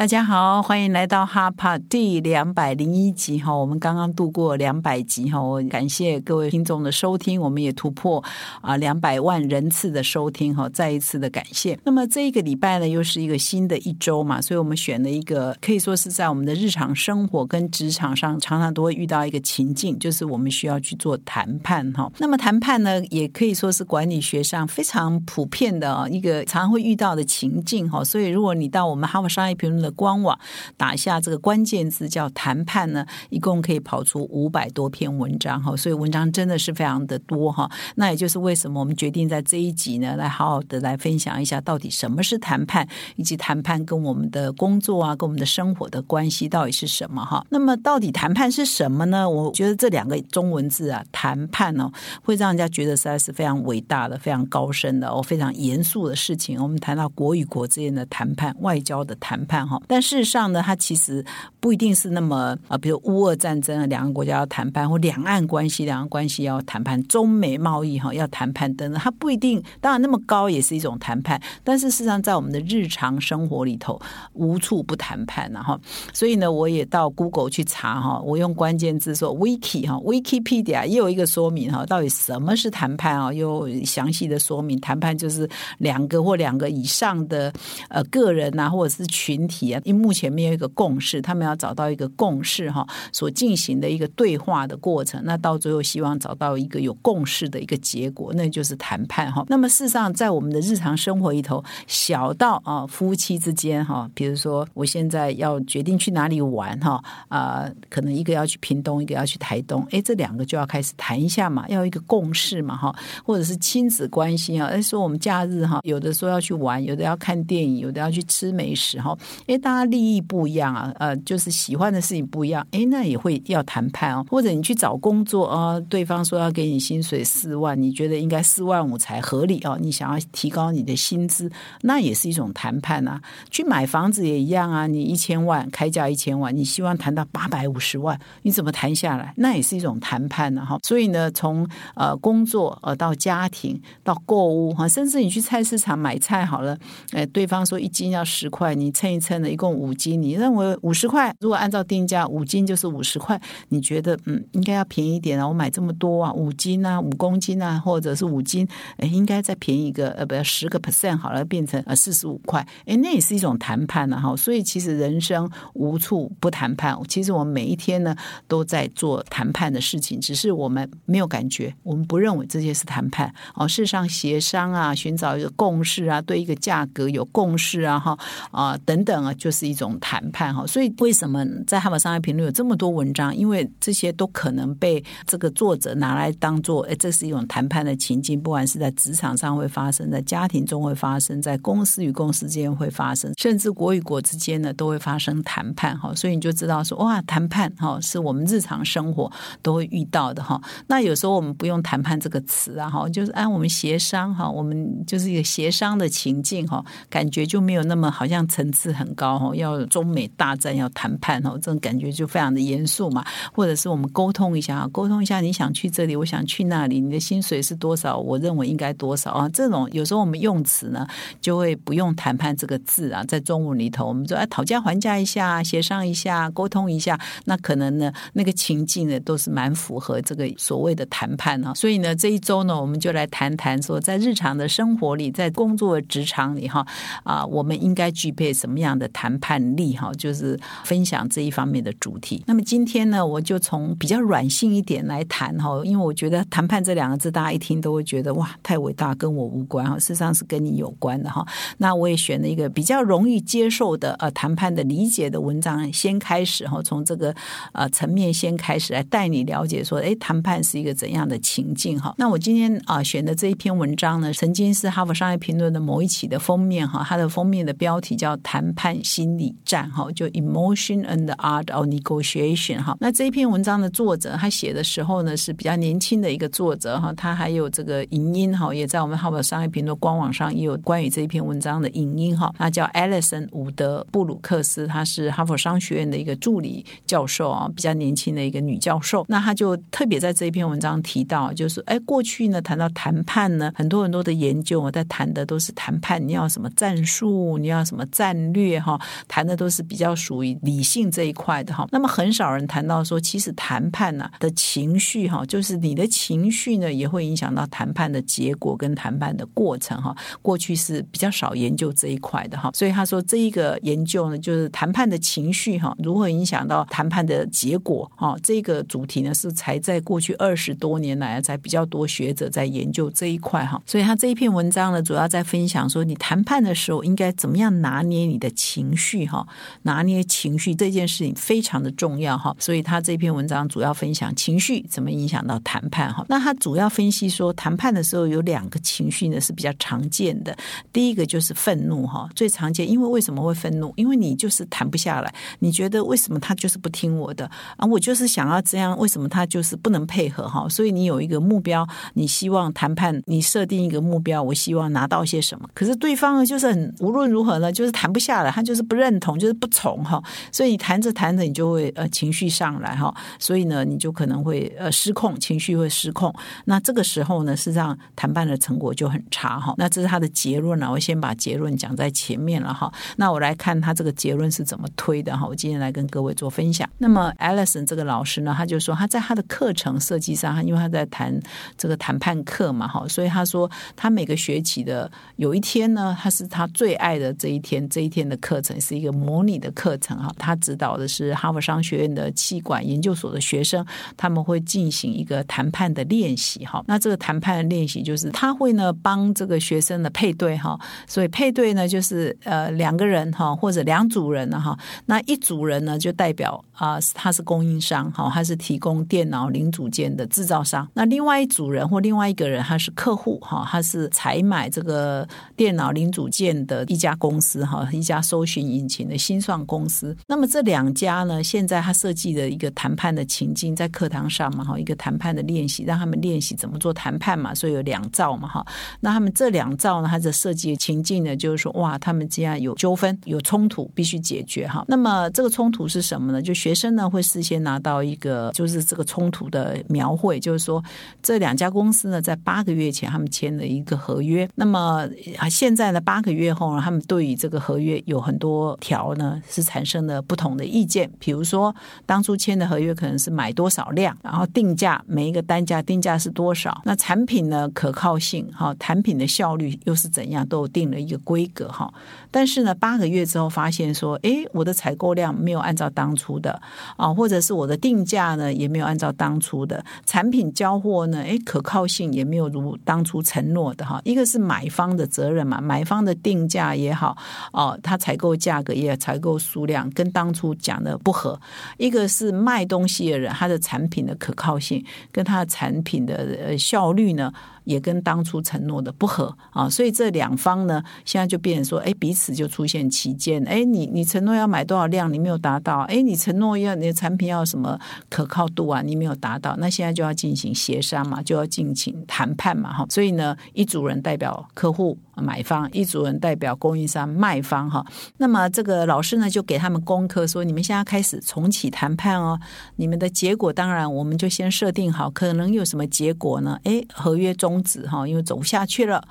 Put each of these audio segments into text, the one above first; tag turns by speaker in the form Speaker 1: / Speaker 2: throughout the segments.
Speaker 1: 大家好，欢迎来到哈帕第两百零一集哈。我们刚刚度过两百集哈，我感谢各位听众的收听，我们也突破啊两百万人次的收听哈，再一次的感谢。那么这一个礼拜呢，又是一个新的一周嘛，所以我们选了一个可以说是在我们的日常生活跟职场上常常都会遇到一个情境，就是我们需要去做谈判哈。那么谈判呢，也可以说是管理学上非常普遍的一个常常会遇到的情境哈。所以如果你到我们哈佛商业评论的官网打下这个关键字叫谈判呢，一共可以跑出五百多篇文章哈，所以文章真的是非常的多哈。那也就是为什么我们决定在这一集呢，来好好的来分享一下到底什么是谈判，以及谈判跟我们的工作啊，跟我们的生活的关系到底是什么哈。那么到底谈判是什么呢？我觉得这两个中文字啊，谈判哦，会让人家觉得实在是非常伟大的、非常高深的哦，非常严肃的事情。我们谈到国与国之间的谈判、外交的谈判哈。但事实上呢，它其实不一定是那么啊，比如乌俄战争啊，两个国家要谈判，或两岸关系，两岸关系要谈判，中美贸易哈要谈判等等，它不一定。当然，那么高也是一种谈判，但是事实上，在我们的日常生活里头，无处不谈判然后，所以呢，我也到 Google 去查哈，我用关键字说 Wiki 哈，Wikipedia 也有一个说明哈，到底什么是谈判啊？有详细的说明，谈判就是两个或两个以上的呃个人啊，或者是群体。因目前没有一个共识，他们要找到一个共识哈，所进行的一个对话的过程，那到最后希望找到一个有共识的一个结果，那就是谈判哈。那么事实上，在我们的日常生活里头，小到啊夫妻之间哈，比如说我现在要决定去哪里玩哈啊，可能一个要去屏东，一个要去台东，哎，这两个就要开始谈一下嘛，要一个共识嘛哈，或者是亲子关系啊，哎说我们假日哈，有的说要去玩，有的要看电影，有的要去吃美食哈，哎。大家利益不一样啊，呃，就是喜欢的事情不一样，哎，那也会要谈判哦。或者你去找工作啊，对方说要给你薪水四万，你觉得应该四万五才合理哦，你想要提高你的薪资，那也是一种谈判啊。去买房子也一样啊，你一千万开价一千万，你希望谈到八百五十万，你怎么谈下来？那也是一种谈判呢哈。所以呢，从呃工作呃到家庭到购物哈，甚至你去菜市场买菜好了，哎，对方说一斤要十块，你称一称一共五斤，你认为五十块？如果按照定价，五斤就是五十块。你觉得嗯，应该要便宜一点啊？我买这么多啊，五斤啊，五公斤啊，或者是五斤，哎，应该再便宜一个呃，不要十个 percent 好了，变成呃四十五块。哎，那也是一种谈判了哈。所以其实人生无处不谈判。其实我们每一天呢都在做谈判的事情，只是我们没有感觉，我们不认为这些是谈判哦。事实上，协商啊，寻找一个共识啊，对一个价格有共识啊，哈啊等等啊。就是一种谈判哈，所以为什么在《哈佛商业评论》有这么多文章？因为这些都可能被这个作者拿来当做，哎，这是一种谈判的情境，不管是在职场上会发生，在家庭中会发生，在公司与公司之间会发生，甚至国与国之间呢都会发生谈判哈。所以你就知道说，哇，谈判哈是我们日常生活都会遇到的哈。那有时候我们不用谈判这个词啊哈，就是按我们协商哈，我们就是一个协商的情境哈，感觉就没有那么好像层次很高。哦，要中美大战要谈判哦，这种感觉就非常的严肃嘛。或者是我们沟通一下，沟通一下，你想去这里，我想去那里，你的薪水是多少？我认为应该多少啊？这种有时候我们用词呢，就会不用谈判这个字啊，在中文里头，我们说哎，讨价还价一下，协商一下，沟通一下，那可能呢，那个情境呢，都是蛮符合这个所谓的谈判啊。所以呢，这一周呢，我们就来谈谈说，在日常的生活里，在工作职场里哈啊，我们应该具备什么样的谈？判力哈，就是分享这一方面的主题。那么今天呢，我就从比较软性一点来谈哈，因为我觉得谈判这两个字，大家一听都会觉得哇，太伟大，跟我无关哈。事实上是跟你有关的哈。那我也选了一个比较容易接受的呃谈判的理解的文章，先开始哈，从这个呃层面先开始来带你了解说，哎，谈判是一个怎样的情境哈。那我今天啊选的这一篇文章呢，曾经是《哈佛商业评论》的某一期的封面哈，它的封面的标题叫“谈判”。心理战哈，就 emotion and the art of negotiation 哈。那这一篇文章的作者他写的时候呢是比较年轻的一个作者哈，他还有这个影音哈，也在我们哈佛商业评论官网上也有关于这一篇文章的影音哈。那叫 Alison 伍德布鲁克斯，他是哈佛商学院的一个助理教授啊，比较年轻的一个女教授。那他就特别在这一篇文章提到，就是哎，过去呢谈到谈判呢，很多很多的研究我在谈的都是谈判，你要什么战术，你要什么战略哈，谈的都是比较属于理性这一块的哈。那么很少人谈到说，其实谈判呢的情绪哈，就是你的情绪呢也会影响到谈判的结果跟谈判的过程哈。过去是比较少研究这一块的哈，所以他说这一个研究呢，就是谈判的情绪哈，如何影响到谈判的结果哈。这个主题呢是才在过去二十多年来才比较多学者在研究这一块哈。所以他这一篇文章呢，主要在分享说，你谈判的时候应该怎么样拿捏你的情情绪哈，拿捏情绪这件事情非常的重要哈。所以他这篇文章主要分享情绪怎么影响到谈判哈。那他主要分析说，谈判的时候有两个情绪呢是比较常见的，第一个就是愤怒哈，最常见，因为为什么会愤怒？因为你就是谈不下来，你觉得为什么他就是不听我的啊？我就是想要这样，为什么他就是不能配合哈？所以你有一个目标，你希望谈判，你设定一个目标，我希望拿到些什么？可是对方呢，就是很无论如何呢，就是谈不下来，他就就是不认同，就是不从哈。所以你谈着谈着，你就会呃情绪上来哈，所以呢，你就可能会呃失控，情绪会失控。那这个时候呢，事实上谈判的成果就很差哈。那这是他的结论呢，我先把结论讲在前面了哈。那我来看他这个结论是怎么推的哈。我今天来跟各位做分享。那么 Alison 这个老师呢，他就说他在他的课程设计上，他因为他在谈这个谈判课嘛哈，所以他说他每个学期的有一天呢，他是他最爱的这一天，这一天的课程是一个模拟的课程哈。他指导的是哈佛商学院的气管研究所的学生，他们会进行一个谈判的练习哈。那这个谈判的练习就是他会呢帮这个学生的配对哈，所以配对呢就是呃两个人哈或者两组人呢哈，那一组人呢就代表啊他是供应商哈，他是提供电脑零组件的制造商，那另外一组人或另外一个人他是客户哈，他是采买这个电脑零组件的一家公司哈，一家搜寻引擎的新创公司。那么这两家呢，现在他设计的一个谈判的情境在课堂上嘛哈，一个谈判的练习，让他们练习怎么做谈判嘛，所以有两造嘛哈，那他们这两造呢，它的设计的情境呢，就是说哇，他们这样有纠纷、有冲突，必须解决哈。那么这个冲突是什么呢？就学生呢会事先拿到一个，就是这个冲突的描绘，就是说这两家公司呢，在八个月前他们签了一个合约，那么现在呢，八个月后呢，他们对于这个合约有很多条呢是产生了不同的意见，比如说当初签的合约可能是买多少量，然后定价每一个单价定价是多少，那产品呢可靠性哈，产品的效率又是怎样，都定了一个规格哈。但是呢，八个月之后发现说，哎，我的采购量没有按照当初的啊，或者是我的定价呢也没有按照当初的产品交货呢，哎，可靠性也没有如当初承诺的哈。一个是买方的责任嘛，买方的定价也好，哦，他采购价格也采购数量跟当初讲的不合；一个是卖东西的人，他的产品的可靠性跟他的产品的呃效率呢。也跟当初承诺的不合啊，所以这两方呢，现在就变成说，哎，彼此就出现歧见。哎，你你承诺要买多少量，你没有达到；哎，你承诺要你的产品要什么可靠度啊，你没有达到。那现在就要进行协商嘛，就要进行谈判嘛，哈。所以呢，一组人代表客户买方，一组人代表供应商卖方，哈。那么这个老师呢，就给他们功课说，你们现在开始重启谈判哦。你们的结果当然我们就先设定好，可能有什么结果呢？哎，合约。终止哈，因为走不下去了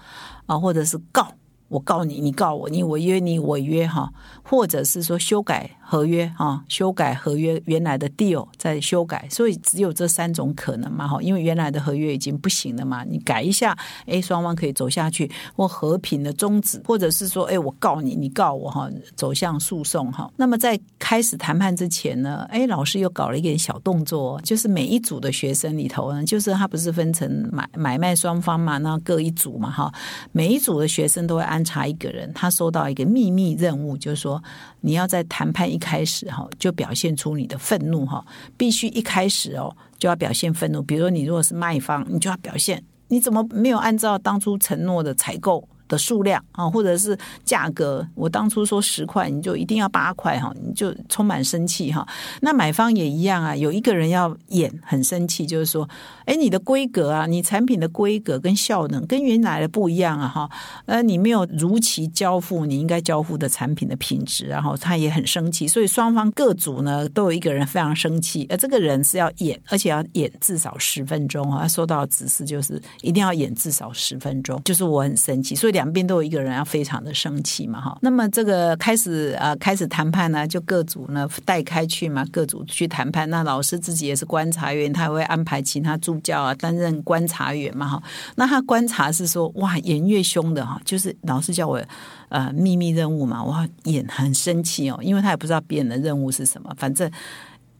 Speaker 1: 啊，或者是告我告你，你告我，你违约你违约哈，或者是说修改。合约啊，修改合约原来的 deal 再修改，所以只有这三种可能嘛哈，因为原来的合约已经不行了嘛，你改一下，哎，双方可以走下去，或和平的终止，或者是说，哎，我告你，你告我哈，走向诉讼哈。那么在开始谈判之前呢，哎，老师又搞了一点小动作，就是每一组的学生里头呢，就是他不是分成买买卖双方嘛，那各一组嘛哈，每一组的学生都会按观察一个人，他收到一个秘密任务，就是说你要在谈判一。开始哈就表现出你的愤怒哈，必须一开始哦就要表现愤怒。比如说你如果是卖方，你就要表现你怎么没有按照当初承诺的采购的数量啊，或者是价格，我当初说十块，你就一定要八块哈，你就充满生气哈。那买方也一样啊，有一个人要演很生气，就是说，哎，你的规格啊，你产品的规格跟效能跟原来的不一样啊哈，呃，你没有如期交付你应该交付的产品的品质，然后他也很生气，所以双方各组呢都有一个人非常生气，而这个人是要演，而且要演至少十分钟啊，他收到指示就是一定要演至少十分钟，就是我很生气，所以。两边都有一个人要非常的生气嘛，哈。那么这个开始啊，开始谈判呢，就各组呢带开去嘛，各组去谈判。那老师自己也是观察员，他会安排其他助教啊担任观察员嘛，哈。那他观察是说，哇，演越凶的哈，就是老师叫我呃秘密任务嘛，我演很生气哦，因为他也不知道别人的任务是什么，反正。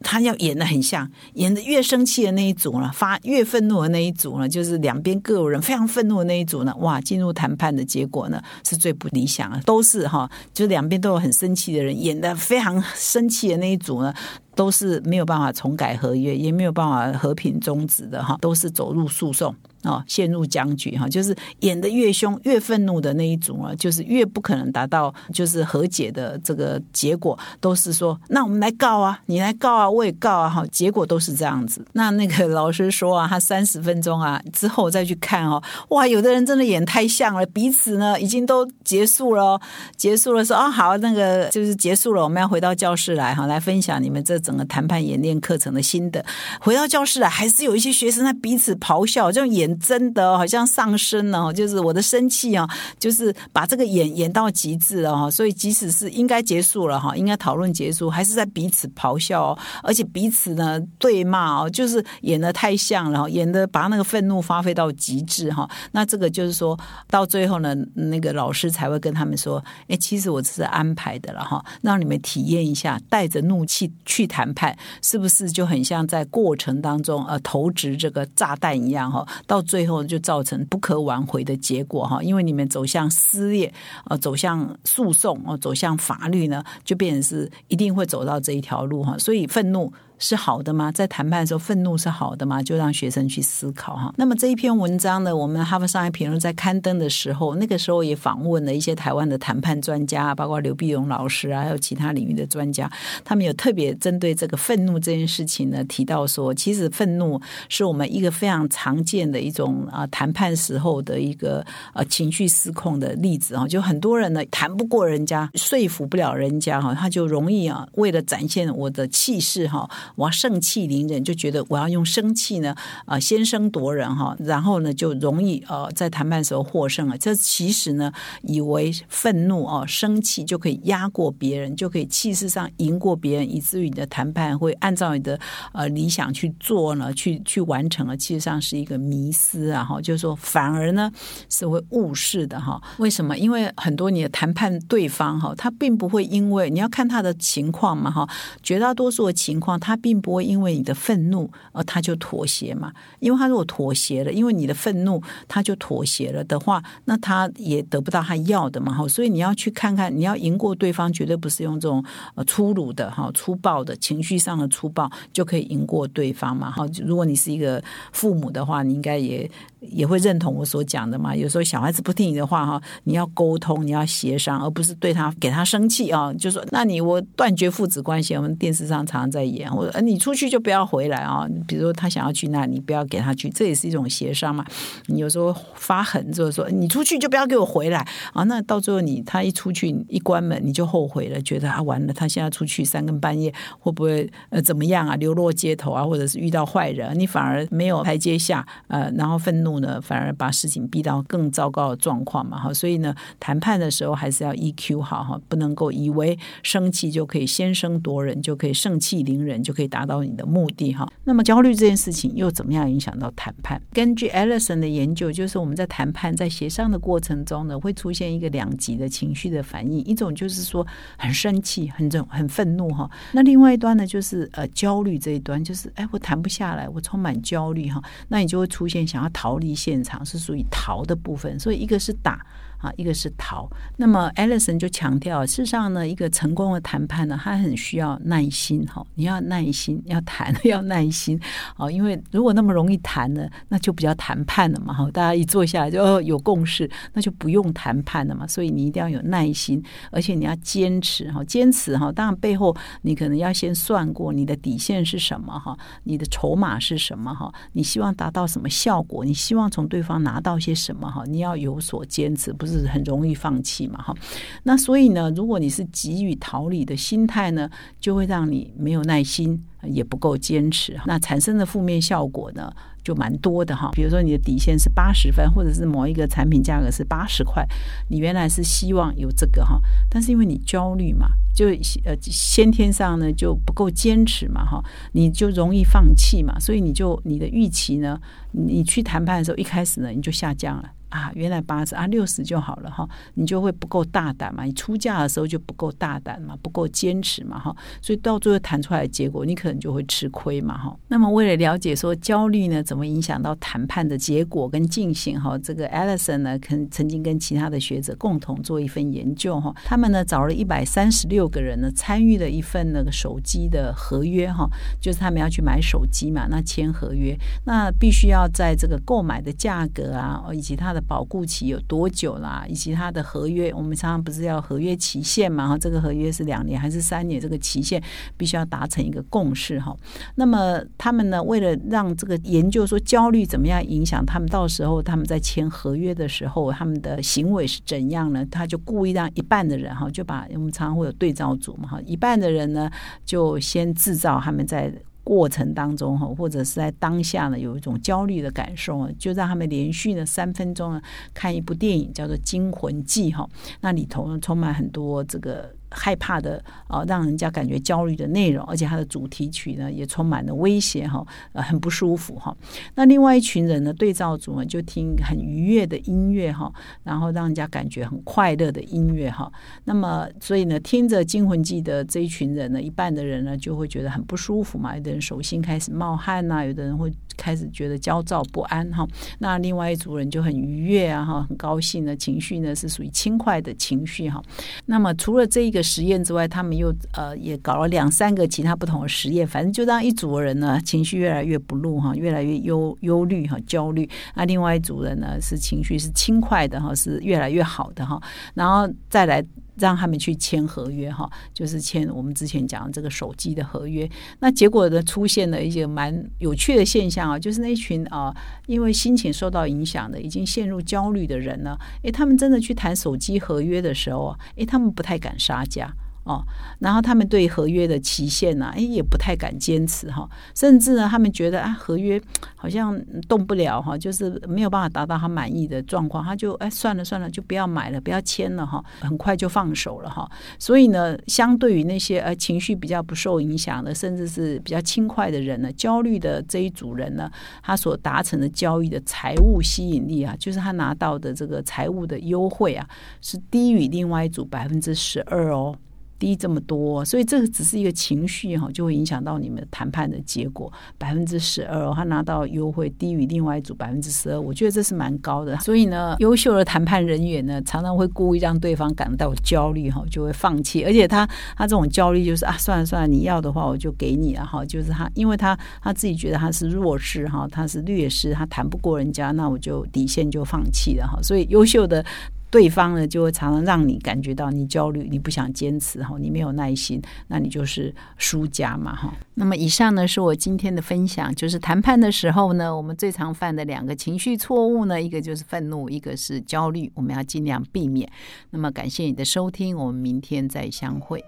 Speaker 1: 他要演的很像，演的越生气的那一组呢，发越愤怒的那一组呢，就是两边各有人非常愤怒的那一组呢，哇，进入谈判的结果呢是最不理想的，都是哈，就两边都有很生气的人，演的非常生气的那一组呢。都是没有办法重改合约，也没有办法和平终止的哈，都是走入诉讼啊，陷入僵局哈。就是演的越凶、越愤怒的那一组啊，就是越不可能达到就是和解的这个结果。都是说，那我们来告啊，你来告啊，我也告啊，哈，结果都是这样子。那那个老师说啊，他三十分钟啊之后再去看哦，哇，有的人真的演太像了，彼此呢已经都结束了，结束了说啊好，那个就是结束了，我们要回到教室来哈，来分享你们这。整个谈判演练课程的心得，回到教室来，还是有一些学生在彼此咆哮，这种演真的好像上升了，就是我的生气啊，就是把这个演演到极致了哈。所以即使是应该结束了哈，应该讨论结束，还是在彼此咆哮，而且彼此呢对骂哦，就是演的太像了，演的把那个愤怒发挥到极致哈。那这个就是说到最后呢，那个老师才会跟他们说，哎，其实我只是安排的了哈，让你们体验一下，带着怒气去谈。谈判是不是就很像在过程当中呃投掷这个炸弹一样哈？到最后就造成不可挽回的结果哈？因为你们走向撕裂呃，走向诉讼哦，走向法律呢，就变成是一定会走到这一条路哈。所以愤怒。是好的吗？在谈判的时候，愤怒是好的吗？就让学生去思考哈。那么这一篇文章呢，我们哈佛商业评论在刊登的时候，那个时候也访问了一些台湾的谈判专家，包括刘碧荣老师啊，还有其他领域的专家，他们有特别针对这个愤怒这件事情呢，提到说，其实愤怒是我们一个非常常见的一种啊谈判时候的一个呃情绪失控的例子啊。就很多人呢谈不过人家，说服不了人家哈，他就容易啊为了展现我的气势哈。我要盛气凌人，就觉得我要用生气呢，啊，先声夺人哈，然后呢就容易呃在谈判时候获胜了。这其实呢，以为愤怒哦、生气就可以压过别人，就可以气势上赢过别人，以至于你的谈判会按照你的呃理想去做呢，去去完成了。其实上是一个迷思啊，哈，就是说反而呢是会误事的哈。为什么？因为很多你的谈判对方哈，他并不会因为你要看他的情况嘛哈，绝大多数的情况他。并不会因为你的愤怒而他就妥协嘛？因为他如果妥协了，因为你的愤怒他就妥协了的话，那他也得不到他要的嘛。哈，所以你要去看看，你要赢过对方，绝对不是用这种粗鲁的哈、粗暴的情绪上的粗暴就可以赢过对方嘛。哈，如果你是一个父母的话，你应该也。也会认同我所讲的嘛？有时候小孩子不听你的话哈，你要沟通，你要协商，而不是对他给他生气啊。就说那你我断绝父子关系。我们电视上常常在演，我你出去就不要回来啊。比如说他想要去那，你不要给他去，这也是一种协商嘛。你有时候发狠就是说你出去就不要给我回来啊。那到最后你他一出去一关门你就后悔了，觉得啊完了，他现在出去三更半夜会不会呃怎么样啊？流落街头啊，或者是遇到坏人，你反而没有台阶下呃，然后愤怒。呢，反而把事情逼到更糟糕的状况嘛，哈，所以呢，谈判的时候还是要 EQ 好哈，不能够以为生气就可以先声夺人，就可以盛气凌人，就可以达到你的目的哈。那么焦虑这件事情又怎么样影响到谈判？根据 Ellison 的研究，就是我们在谈判在协商的过程中呢，会出现一个两极的情绪的反应，一种就是说很生气、很这很愤怒哈，那另外一端呢，就是呃焦虑这一端，就是哎我谈不下来，我充满焦虑哈，那你就会出现想要逃。离现场是属于逃的部分，所以一个是打啊，一个是逃。那么 Alison 就强调，事实上呢，一个成功的谈判呢，它很需要耐心哈，你要耐心，要谈 要耐心啊，因为如果那么容易谈呢，那就比较谈判了嘛哈，大家一坐下来就有共识，那就不用谈判了嘛。所以你一定要有耐心，而且你要坚持哈，坚持哈。当然背后你可能要先算过你的底线是什么哈，你的筹码是什么哈，你希望达到什么效果，你希望从对方拿到些什么哈，你要有所坚持，不是很容易放弃嘛哈。那所以呢，如果你是急于逃离的心态呢，就会让你没有耐心，也不够坚持，那产生的负面效果呢？就蛮多的哈，比如说你的底线是八十分，或者是某一个产品价格是八十块，你原来是希望有这个哈，但是因为你焦虑嘛，就呃先天上呢就不够坚持嘛哈，你就容易放弃嘛，所以你就你的预期呢，你去谈判的时候一开始呢你就下降了。啊，原来八十啊六十就好了哈，你就会不够大胆嘛，你出价的时候就不够大胆嘛，不够坚持嘛哈，所以到最后谈出来的结果，你可能就会吃亏嘛哈。那么为了了解说焦虑呢怎么影响到谈判的结果跟进行哈，这个 Alison 呢曾曾经跟其他的学者共同做一份研究哈，他们呢找了一百三十六个人呢参与了一份那个手机的合约哈，就是他们要去买手机嘛，那签合约，那必须要在这个购买的价格啊以及它的保固期有多久啦？以及它的合约，我们常常不是要合约期限嘛？哈，这个合约是两年还是三年？这个期限必须要达成一个共识哈。那么他们呢，为了让这个研究说焦虑怎么样影响他们，到时候他们在签合约的时候，他们的行为是怎样呢？他就故意让一半的人哈，就把我们常常会有对照组嘛哈，一半的人呢就先制造他们在。过程当中哈，或者是在当下呢，有一种焦虑的感受啊，就让他们连续呢三分钟呢看一部电影，叫做《惊魂记》哈，那里头呢充满很多这个。害怕的啊，让人家感觉焦虑的内容，而且它的主题曲呢也充满了威胁哈，呃，很不舒服哈。那另外一群人呢，对照组呢就听很愉悦的音乐哈，然后让人家感觉很快乐的音乐哈。那么，所以呢，听着《惊魂记》的这一群人呢，一半的人呢就会觉得很不舒服嘛，有的人手心开始冒汗呐，有的人会开始觉得焦躁不安哈。那另外一组人就很愉悦啊哈，很高兴的情绪呢是属于轻快的情绪哈。那么除了这一个。实验之外，他们又呃也搞了两三个其他不同的实验，反正就让一组人呢情绪越来越不怒哈，越来越忧忧虑哈焦虑，那另外一组人呢是情绪是轻快的哈，是越来越好的哈，然后再来。让他们去签合约哈，就是签我们之前讲的这个手机的合约。那结果呢，出现了一些蛮有趣的现象啊，就是那群啊，因为心情受到影响的，已经陷入焦虑的人呢，诶，他们真的去谈手机合约的时候啊，诶，他们不太敢杀价。哦，然后他们对合约的期限呢，哎，也不太敢坚持哈，甚至呢，他们觉得啊，合约好像动不了哈，就是没有办法达到他满意的状况，他就哎，算了算了，就不要买了，不要签了哈，很快就放手了哈。所以呢，相对于那些呃情绪比较不受影响的，甚至是比较轻快的人呢，焦虑的这一组人呢，他所达成的交易的财务吸引力啊，就是他拿到的这个财务的优惠啊，是低于另外一组百分之十二哦。低这么多，所以这个只是一个情绪哈，就会影响到你们谈判的结果。百分之十二，他拿到优惠低于另外一组百分之十二，我觉得这是蛮高的。所以呢，优秀的谈判人员呢，常常会故意让对方感到焦虑哈，就会放弃。而且他他这种焦虑就是啊，算了算了，你要的话我就给你了哈。就是他，因为他他自己觉得他是弱势哈，他是劣势，他谈不过人家，那我就底线就放弃了哈。所以优秀的。对方呢，就会常常让你感觉到你焦虑，你不想坚持哈，你没有耐心，那你就是输家嘛哈。那么以上呢是我今天的分享，就是谈判的时候呢，我们最常犯的两个情绪错误呢，一个就是愤怒，一个是焦虑，我们要尽量避免。那么感谢你的收听，我们明天再相会。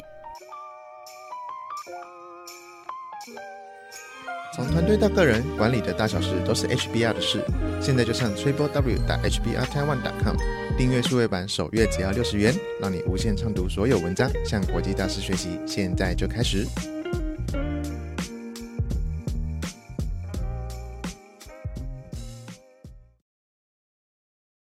Speaker 2: 从团队到个人，管理的大小事都是 HBR 的事。现在就上 triple w 打 HBR Taiwan com 订阅数位版，首月只要六十元，让你无限畅读所有文章，向国际大师学习。现在就开始。